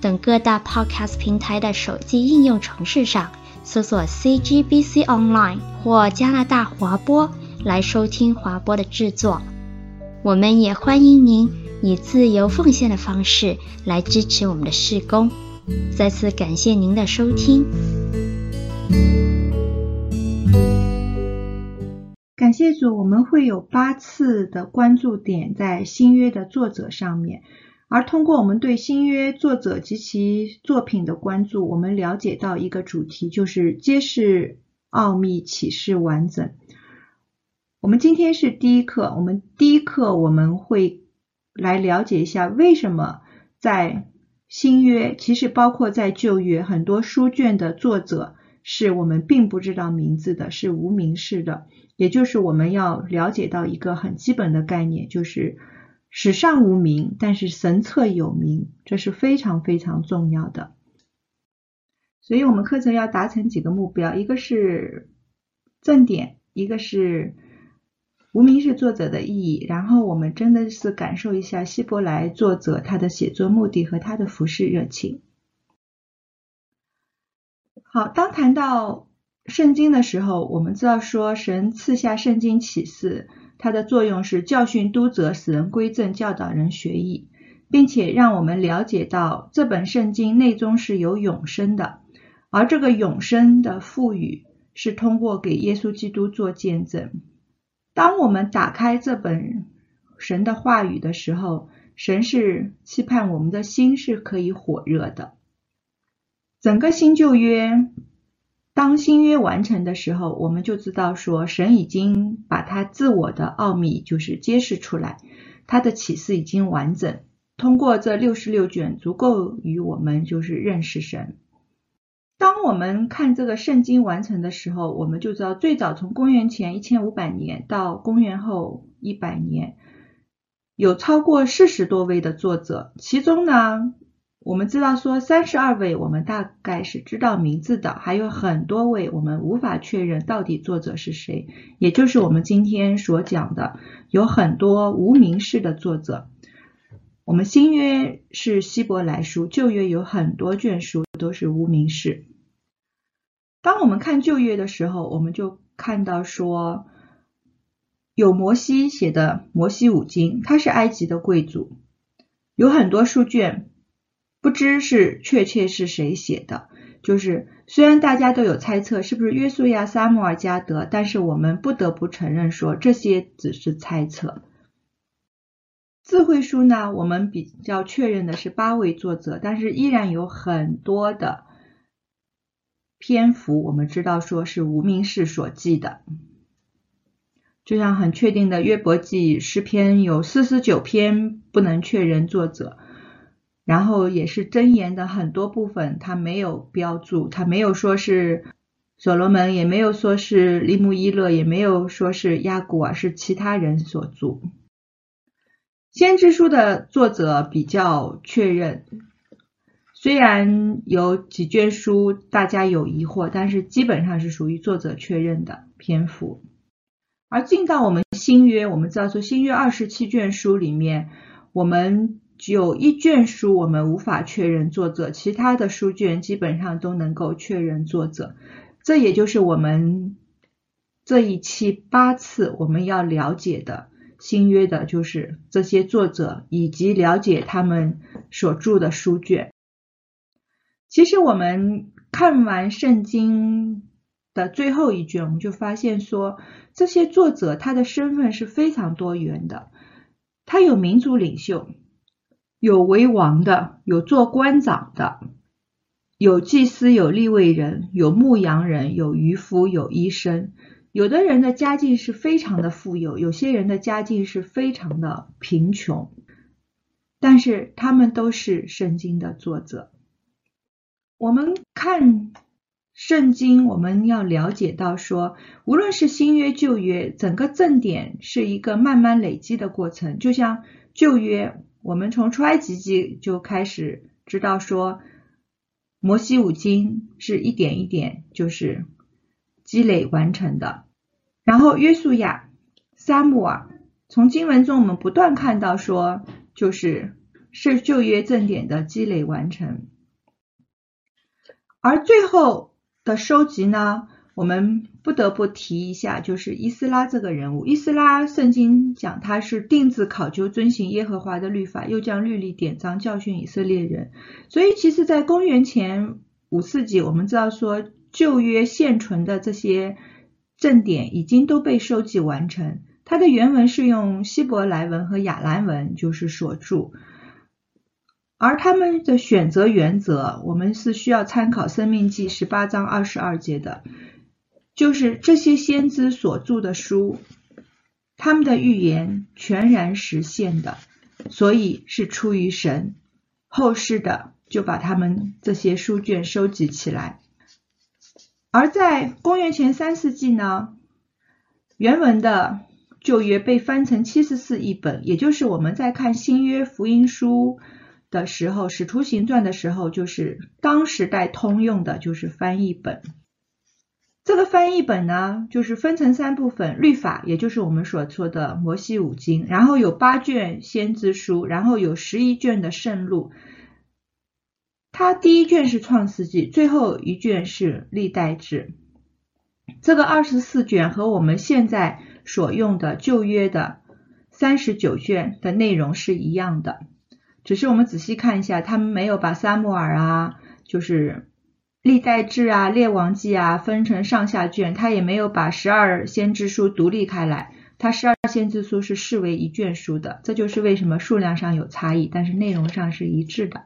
等各大 Podcast 平台的手机应用程式上搜索 CGBC Online 或加拿大华播来收听华播的制作。我们也欢迎您以自由奉献的方式来支持我们的事工。再次感谢您的收听。感谢主，我们会有八次的关注点在新约的作者上面，而通过我们对新约作者及其作品的关注，我们了解到一个主题，就是揭示奥秘、启示完整。我们今天是第一课，我们第一课我们会来了解一下为什么在新约，其实包括在旧约很多书卷的作者是我们并不知道名字的，是无名氏的。也就是我们要了解到一个很基本的概念，就是史上无名，但是神册有名，这是非常非常重要的。所以我们课程要达成几个目标，一个是正点，一个是无名氏作者的意义，然后我们真的是感受一下希伯来作者他的写作目的和他的服事热情。好，当谈到。圣经的时候，我们知道说神赐下圣经启示，它的作用是教训、督责、使人归正、教导人学义，并且让我们了解到这本圣经内中是有永生的，而这个永生的赋予是通过给耶稣基督做见证。当我们打开这本神的话语的时候，神是期盼我们的心是可以火热的。整个新旧约。当新约完成的时候，我们就知道说，神已经把他自我的奥秘就是揭示出来，他的启示已经完整。通过这六十六卷，足够于我们就是认识神。当我们看这个圣经完成的时候，我们就知道，最早从公元前一千五百年到公元后一百年，有超过四十多位的作者，其中呢。我们知道说三十二位，我们大概是知道名字的，还有很多位我们无法确认到底作者是谁，也就是我们今天所讲的，有很多无名氏的作者。我们新约是希伯来书，旧约有很多卷书都是无名氏。当我们看旧约的时候，我们就看到说有摩西写的摩西五经，他是埃及的贵族，有很多书卷。不知是确切是谁写的，就是虽然大家都有猜测是不是约书亚、撒母耳、加得，但是我们不得不承认说这些只是猜测。智慧书呢，我们比较确认的是八位作者，但是依然有很多的篇幅，我们知道说是无名氏所记的，就像很确定的约伯记诗篇有四十九篇不能确认作者。然后也是箴言的很多部分，它没有标注，它没有说是所罗门，也没有说是利木伊勒，也没有说是亚古尔，是其他人所著。先知书的作者比较确认，虽然有几卷书大家有疑惑，但是基本上是属于作者确认的篇幅。而进到我们新约，我们知道说新约二十七卷书里面，我们。只有一卷书我们无法确认作者，其他的书卷基本上都能够确认作者。这也就是我们这一期八次我们要了解的新约的，就是这些作者以及了解他们所著的书卷。其实我们看完圣经的最后一卷，我们就发现说，这些作者他的身份是非常多元的，他有民族领袖。有为王的，有做官长的，有祭司，有立位人，有牧羊人，有渔夫，有医生。有的人的家境是非常的富有，有些人的家境是非常的贫穷，但是他们都是圣经的作者。我们看圣经，我们要了解到说，无论是新约旧约，整个正典是一个慢慢累积的过程。就像旧约，我们从出埃及记就开始知道说，摩西五经是一点一点就是积累完成的。然后约书亚、撒母耳，从经文中我们不断看到说，就是是旧约正典的积累完成。而最后的收集呢，我们不得不提一下，就是伊斯拉这个人物。伊斯拉圣经讲他是定制考究遵行耶和华的律法，又将律例典章教训以色列人。所以其实，在公元前五世纪，我们知道说旧约现存的这些正典已经都被收集完成。它的原文是用希伯来文和亚兰文，就是所著。而他们的选择原则，我们是需要参考《生命记》十八章二十二节的，就是这些先知所著的书，他们的预言全然实现的，所以是出于神。后世的就把他们这些书卷收集起来。而在公元前三世纪呢，原文的旧约被翻成七十四译本，也就是我们在看新约福音书。的时候，《使徒行传》的时候，就是当时代通用的，就是翻译本。这个翻译本呢，就是分成三部分：律法，也就是我们所说的摩西五经，然后有八卷先知书，然后有十一卷的圣录。它第一卷是创世纪，最后一卷是历代志。这个二十四卷和我们现在所用的旧约的三十九卷的内容是一样的。只是我们仔细看一下，他们没有把撒母耳啊，就是历代志啊、列王记啊分成上下卷，他也没有把十二先知书独立开来，他十二先知书是视为一卷书的，这就是为什么数量上有差异，但是内容上是一致的。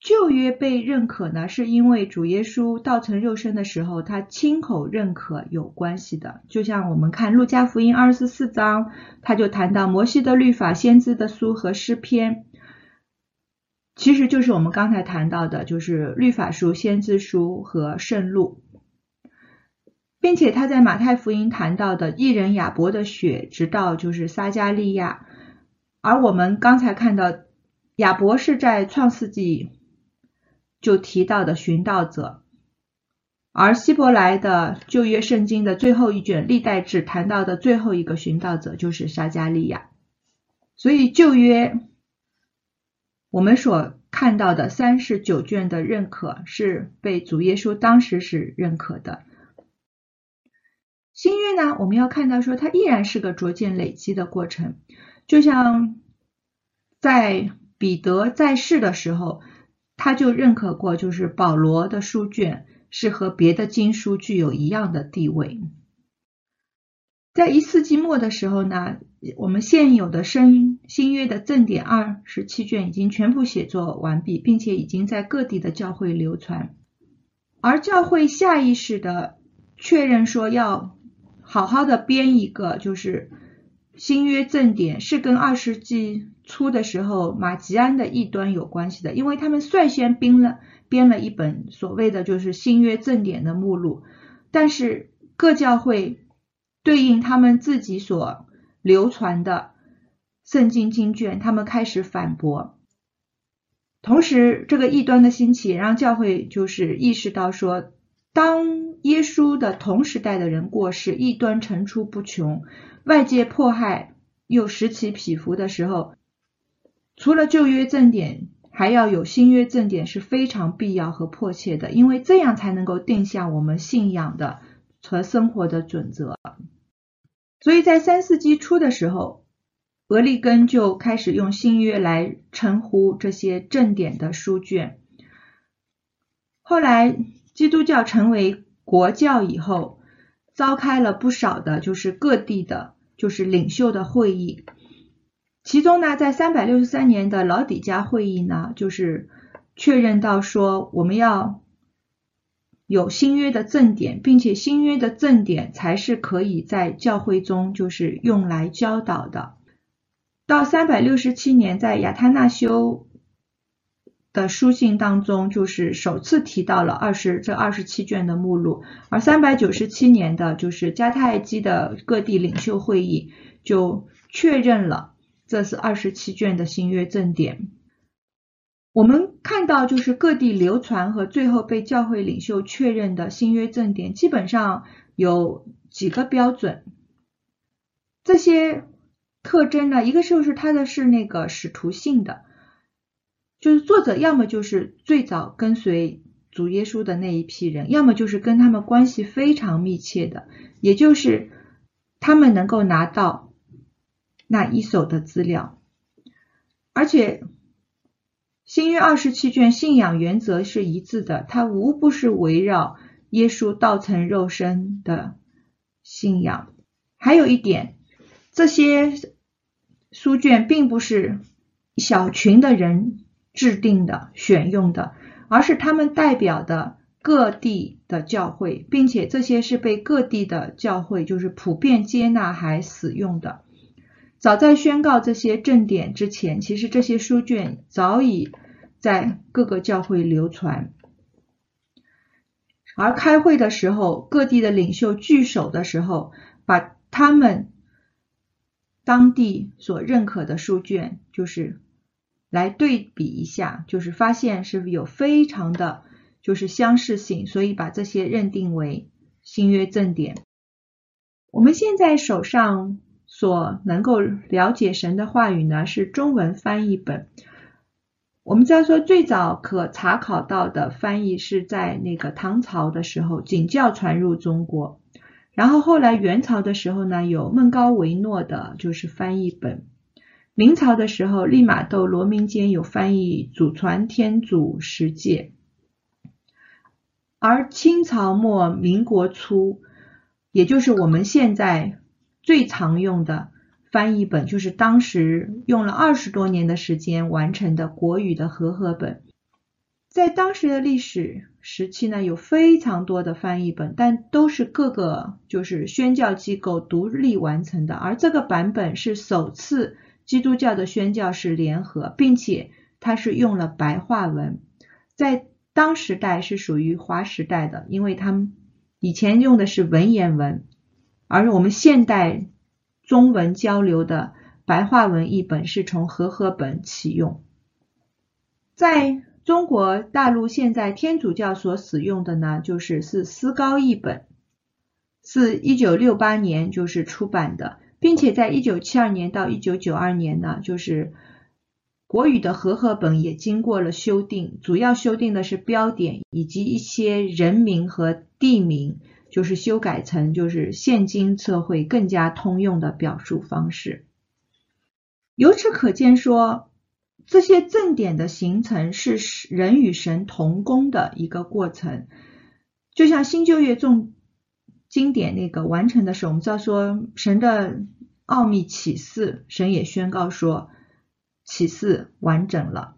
旧约被认可呢，是因为主耶稣道成肉身的时候，他亲口认可有关系的。就像我们看路加福音二十四章，他就谈到摩西的律法、先知的书和诗篇，其实就是我们刚才谈到的，就是律法书、先知书和圣录，并且他在马太福音谈到的义人亚伯的血，直到就是撒迦利亚，而我们刚才看到亚伯是在创世纪。就提到的寻道者，而希伯来的旧约圣经的最后一卷历代志谈到的最后一个寻道者就是撒迦利亚，所以旧约我们所看到的三十九卷的认可是被主耶稣当时是认可的。新约呢，我们要看到说它依然是个逐渐累积的过程，就像在彼得在世的时候。他就认可过，就是保罗的书卷是和别的经书具有一样的地位。在一世纪末的时候呢，我们现有的声音新约的正典二十七卷已经全部写作完毕，并且已经在各地的教会流传。而教会下意识的确认说，要好好的编一个，就是。新约正典是跟二世纪初的时候马吉安的异端有关系的，因为他们率先编了编了一本所谓的就是新约正典的目录，但是各教会对应他们自己所流传的圣经经卷，他们开始反驳。同时，这个异端的兴起让教会就是意识到说，当耶稣的同时代的人过世，异端层出不穷。外界迫害又此起彼伏的时候，除了旧约正典，还要有新约正典是非常必要和迫切的，因为这样才能够定下我们信仰的和生活的准则。所以在三世纪初的时候，俄利根就开始用新约来称呼这些正典的书卷。后来基督教成为国教以后。召开了不少的，就是各地的，就是领袖的会议。其中呢，在三百六十三年的老底嘉会议呢，就是确认到说，我们要有新约的正典，并且新约的正典才是可以在教会中就是用来教导的。到三百六十七年，在亚他那修的书信当中，就是首次提到了二十这二十七卷的目录，而三百九十七年的就是迦太基的各地领袖会议就确认了这是二十七卷的新约正典。我们看到就是各地流传和最后被教会领袖确认的新约正典，基本上有几个标准。这些特征呢，一个就是它的是那个使徒性的。就是作者要么就是最早跟随主耶稣的那一批人，要么就是跟他们关系非常密切的，也就是他们能够拿到那一手的资料。而且新约二十七卷信仰原则是一致的，它无不是围绕耶稣道成肉身的信仰。还有一点，这些书卷并不是小群的人。制定的、选用的，而是他们代表的各地的教会，并且这些是被各地的教会就是普遍接纳还使用的。早在宣告这些正典之前，其实这些书卷早已在各个教会流传。而开会的时候，各地的领袖聚首的时候，把他们当地所认可的书卷，就是。来对比一下，就是发现是有非常的，就是相似性，所以把这些认定为新约正典。我们现在手上所能够了解神的话语呢，是中文翻译本。我们知道说，最早可查考到的翻译是在那个唐朝的时候，景教传入中国，然后后来元朝的时候呢，有孟高维诺的，就是翻译本。明朝的时候，利玛窦、罗明坚有翻译《祖传天主十诫》，而清朝末民国初，也就是我们现在最常用的翻译本，就是当时用了二十多年的时间完成的国语的和合本。在当时的历史时期呢，有非常多的翻译本，但都是各个就是宣教机构独立完成的，而这个版本是首次。基督教的宣教士联合，并且它是用了白话文，在当时代是属于划时代的，因为他们以前用的是文言文，而我们现代中文交流的白话文译本是从和合本启用。在中国大陆，现在天主教所使用的呢，就是是思高译本，是一九六八年就是出版的。并且在一九七二年到一九九二年呢，就是国语的和合本也经过了修订，主要修订的是标点以及一些人名和地名，就是修改成就是现今社会更加通用的表述方式。由此可见说，这些正点的形成是人与神同工的一个过程，就像新旧约中。经典那个完成的时候，我们知道说神的奥秘启示，神也宣告说启示完整了。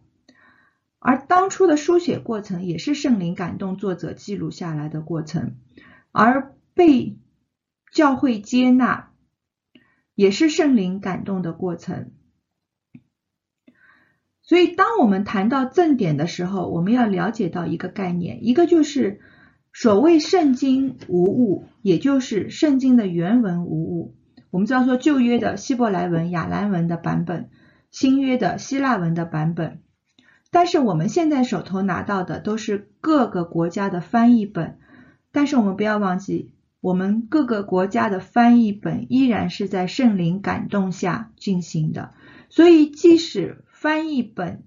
而当初的书写过程也是圣灵感动作者记录下来的过程，而被教会接纳也是圣灵感动的过程。所以，当我们谈到正典的时候，我们要了解到一个概念，一个就是。所谓圣经无误，也就是圣经的原文无误。我们知道说旧约的希伯来文、亚兰文的版本，新约的希腊文的版本。但是我们现在手头拿到的都是各个国家的翻译本。但是我们不要忘记，我们各个国家的翻译本依然是在圣灵感动下进行的。所以即使翻译本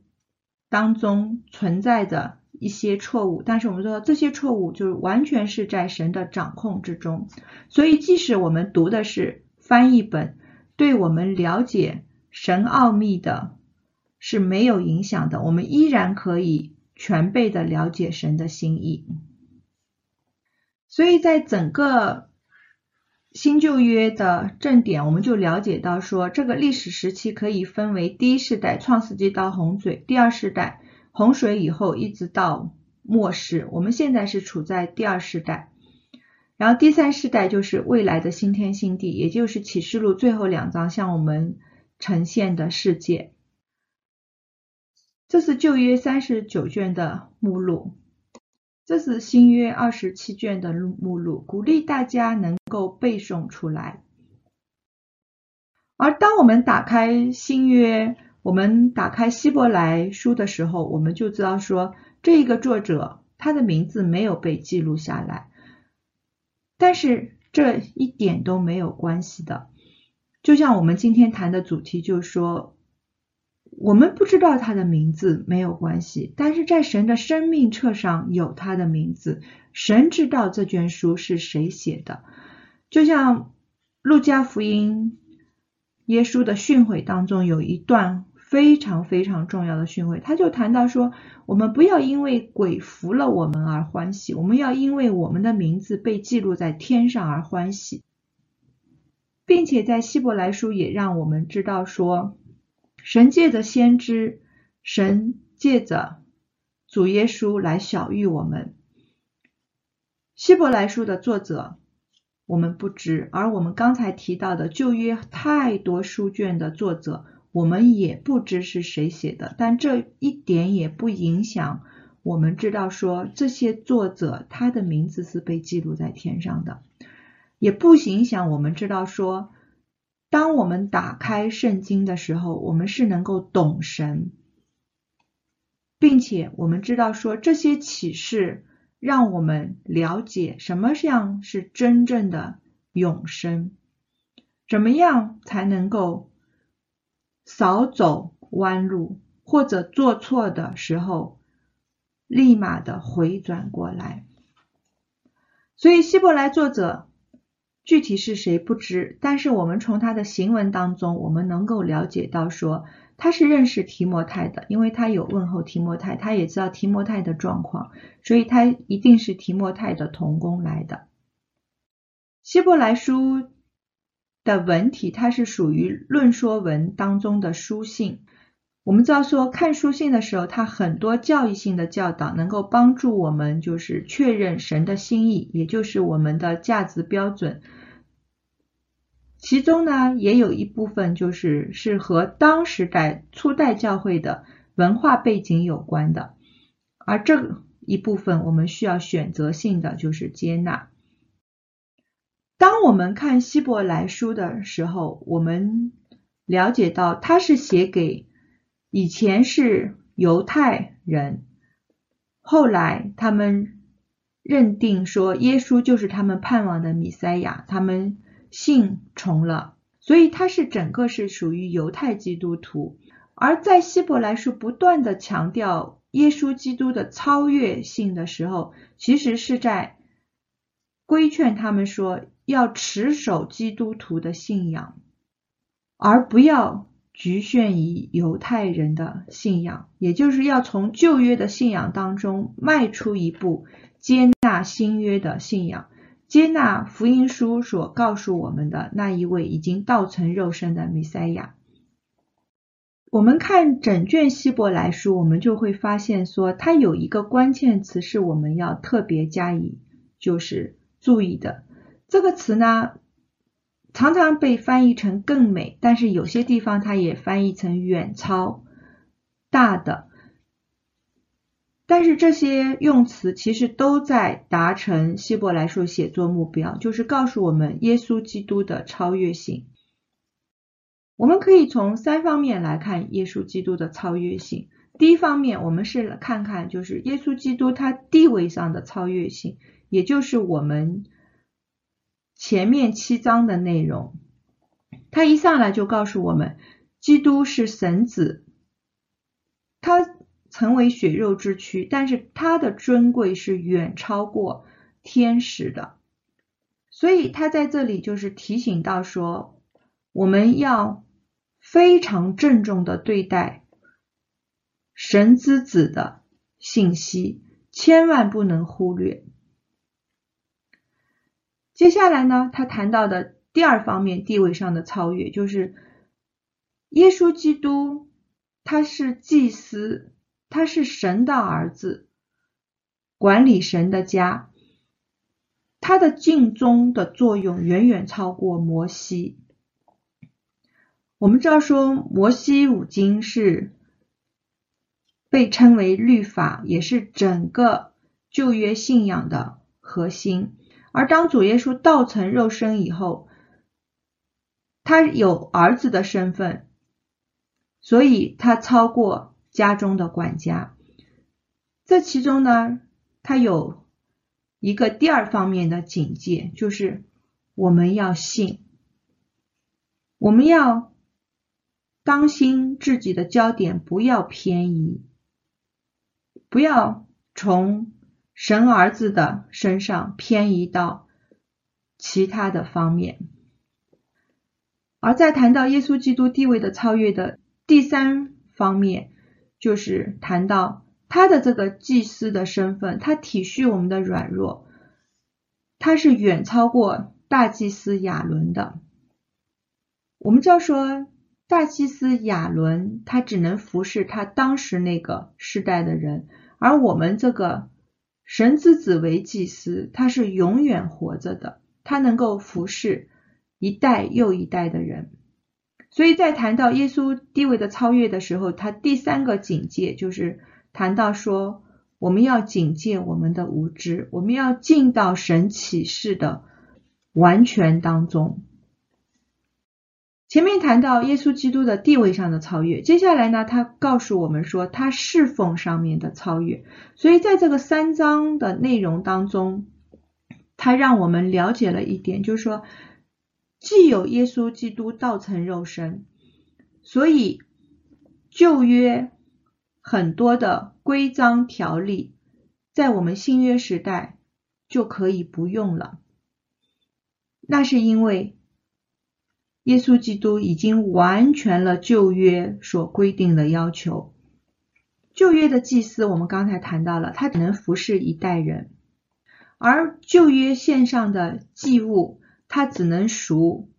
当中存在着。一些错误，但是我们说这些错误就是完全是在神的掌控之中，所以即使我们读的是翻译本，对我们了解神奥秘的是没有影响的，我们依然可以全备的了解神的心意。所以在整个新旧约的正典，我们就了解到说，这个历史时期可以分为第一世代创世纪到洪水，第二世代。洪水以后一直到末世，我们现在是处在第二世代，然后第三世代就是未来的新天新地，也就是启示录最后两章向我们呈现的世界。这是旧约三十九卷的目录，这是新约二十七卷的目录，鼓励大家能够背诵出来。而当我们打开新约，我们打开希伯来书的时候，我们就知道说，这一个作者他的名字没有被记录下来，但是这一点都没有关系的。就像我们今天谈的主题，就是说，我们不知道他的名字没有关系，但是在神的生命册上有他的名字，神知道这卷书是谁写的。就像路加福音耶稣的训诲当中有一段非常非常重要的训诲，他就谈到说，我们不要因为鬼服了我们而欢喜，我们要因为我们的名字被记录在天上而欢喜。并且在希伯来书也让我们知道说，神借着先知，神借着主耶稣来晓諭我们。希伯来书的作者我们不知，而我们刚才提到的旧约太多书卷的作者，我们也不知是谁写的。但这一点也不影响我们知道说，这些作者他的名字是被记录在天上的。也不影响我们知道说，当我们打开圣经的时候，我们是能够懂神，并且我们知道说，这些启示让我们了解什么样是真正的永生，怎么样才能够少走弯路，或者做错的时候，立马的回转过来。所以希伯来作者。具体是谁不知，但是我们从他的行文当中，我们能够了解到说他是认识提摩太的，因为他有问候提摩太，他也知道提摩太的状况，所以他一定是提摩太的同工来的。希伯来书的文体，它是属于论说文当中的书信。我们知道说看书信的时候，它很多教育性的教导，能够帮助我们就是确认神的心意，也就是我们的价值标准。其中呢，也有一部分就是是和当时代初代教会的文化背景有关的，而这一部分我们需要选择性的就是接纳。当我们看希伯来书的时候，我们了解到它是写给以前是犹太人，后来他们认定说耶稣就是他们盼望的弥赛亚，他们。信从了，所以他是整个是属于犹太基督徒。而在希伯来书不断的强调耶稣基督的超越性的时候，其实是在规劝他们说，要持守基督徒的信仰，而不要局限于犹太人的信仰，也就是要从旧约的信仰当中迈出一步，接纳新约的信仰。接纳福音书所告诉我们的那一位已经道成肉身的弥赛亚。我们看整卷希伯来书，我们就会发现说，它有一个关键词是我们要特别加以就是注意的。这个词呢，常常被翻译成更美，但是有些地方它也翻译成远超大的。但是这些用词其实都在达成希伯来书写作目标，就是告诉我们耶稣基督的超越性。我们可以从三方面来看耶稣基督的超越性。第一方面，我们是看看就是耶稣基督他地位上的超越性，也就是我们前面七章的内容。他一上来就告诉我们，基督是神子，他。成为血肉之躯，但是他的尊贵是远超过天使的，所以他在这里就是提醒到说，我们要非常郑重的对待神之子的信息，千万不能忽略。接下来呢，他谈到的第二方面地位上的超越，就是耶稣基督，他是祭司。他是神的儿子，管理神的家，他的敬宗的作用远远超过摩西。我们知道说，摩西五经是被称为律法，也是整个旧约信仰的核心。而当主耶稣道成肉身以后，他有儿子的身份，所以他超过家中的管家。这其中呢，他有一个第二方面的警戒，就是我们要信，我们要当心自己的焦点不要偏移，不要从神儿子的身上偏移到其他的方面。而在谈到耶稣基督地位的超越的第三方面，就是谈到。他的这个祭司的身份，他体恤我们的软弱，他是远超过大祭司亚伦的。我们知道说，大祭司亚伦他只能服侍他当时那个世代的人，而我们这个神之子为祭司，他是永远活着的，他能够服侍一代又一代的人。所以在谈到耶稣地位的超越的时候，他第三个警戒就是。谈到说，我们要警戒我们的无知，我们要进到神启示的完全当中。前面谈到耶稣基督的地位上的超越，接下来呢，他告诉我们说他侍奉上面的超越。所以在这个三章的内容当中，他让我们了解了一点，就是说，既有耶稣基督道成肉身，所以旧约。很多的规章条例，在我们新约时代就可以不用了。那是因为耶稣基督已经完全了旧约所规定的要求。旧约的祭司，我们刚才谈到了，他只能服侍一代人；而旧约献上的祭物，他只能赎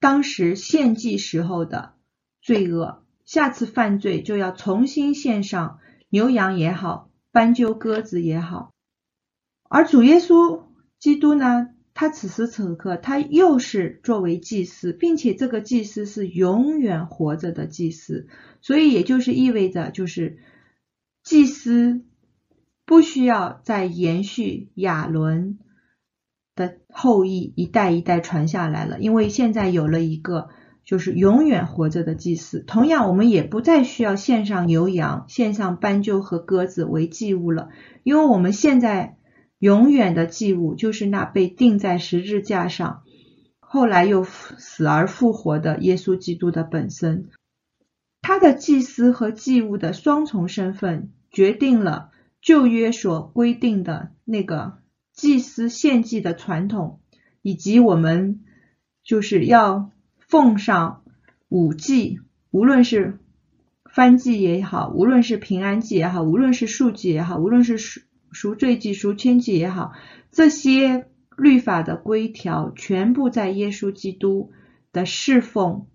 当时献祭时候的罪恶。下次犯罪就要重新献上牛羊也好，斑鸠鸽子也好。而主耶稣基督呢，他此时此刻他又是作为祭司，并且这个祭司是永远活着的祭司，所以也就是意味着，就是祭司不需要再延续亚伦的后裔一代一代传下来了，因为现在有了一个。就是永远活着的祭司。同样，我们也不再需要献上牛羊、献上斑鸠和鸽子为祭物了，因为我们现在永远的祭物就是那被钉在十字架上，后来又死而复活的耶稣基督的本身。他的祭司和祭物的双重身份，决定了旧约所规定的那个祭司献祭的传统，以及我们就是要。奉上五祭，无论是燔祭也好，无论是平安祭也好，无论是数祭也好，无论是赎罪祭、赎愆祭也好，这些律法的规条全部在耶稣基督的侍奉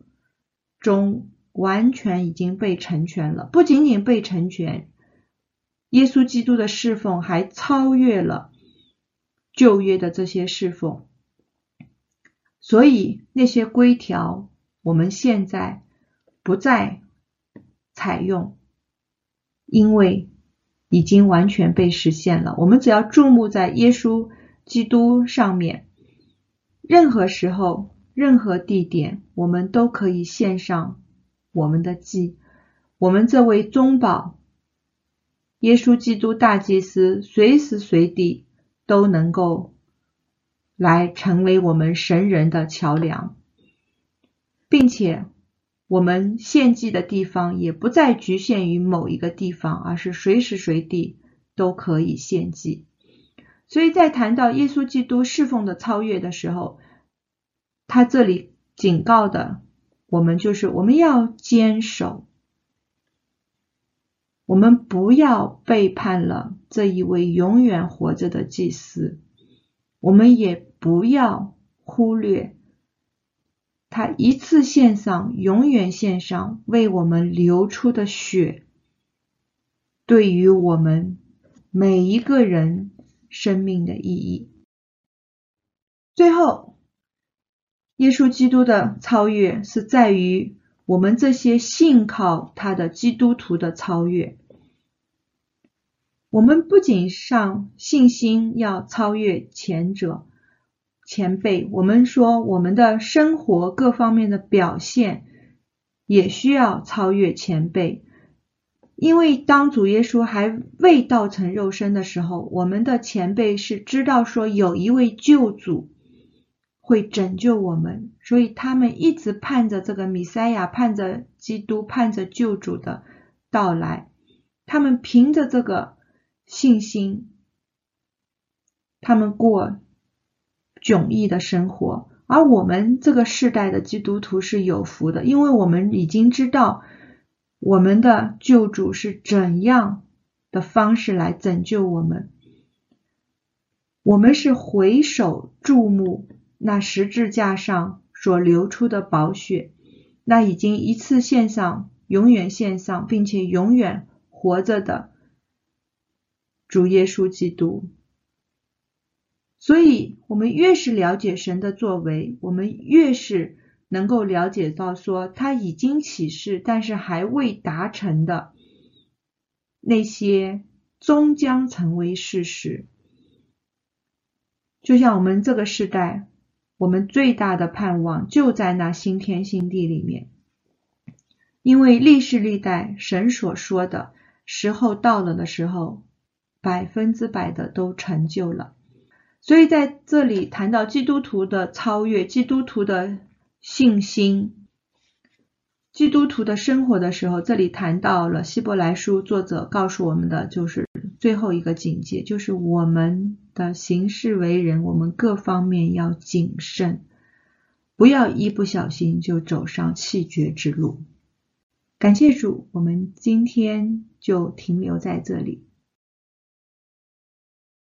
中完全已经被成全了。不仅仅被成全，耶稣基督的侍奉还超越了旧约的这些侍奉。所以那些规条，我们现在不再采用，因为已经完全被实现了。我们只要注目在耶稣基督上面，任何时候、任何地点，我们都可以献上我们的祭。我们这位中保，耶稣基督大祭司，随时随地都能够。来成为我们神人的桥梁，并且我们献祭的地方也不再局限于某一个地方，而是随时随地都可以献祭。所以在谈到耶稣基督侍奉的超越的时候，他这里警告的我们就是我们要坚守，我们不要背叛了这一位永远活着的祭司，我们也。不要忽略他一次献上、永远献上为我们流出的血，对于我们每一个人生命的意义。最后，耶稣基督的超越是在于我们这些信靠他的基督徒的超越。我们不仅上信心要超越前者、前辈，我们说我们的生活各方面的表现也需要超越前辈。因为当主耶稣还未道成肉身的时候，我们的前辈是知道说有一位救主会拯救我们，所以他们一直盼着这个弥赛亚，盼着基督，盼着救主的到来。他们凭着这个信心，他们过迥异的生活。而我们这个世代的基督徒是有福的，因为我们已经知道。我们的救主是怎样的方式来拯救我们？我们是回首注目那十字架上所流出的宝血，那已经一次献上、永远献上，并且永远活着的主耶稣基督。所以，我们越是了解神的作为，我们越是。能够了解到说他已经启示，但是还未达成的那些终将成为事实。就像我们这个时代，我们最大的盼望就在那新天新地里面，因为历世历代神所说的时候到了的时候，百分之百的都成就了。所以在这里谈到基督徒的超越，基督徒的。信心，基督徒的生活的时候，这里谈到了希伯来书作者告诉我们的，就是最后一个警戒，就是我们的行事为人，我们各方面要谨慎，不要一不小心就走上弃绝之路。感谢主，我们今天就停留在这里。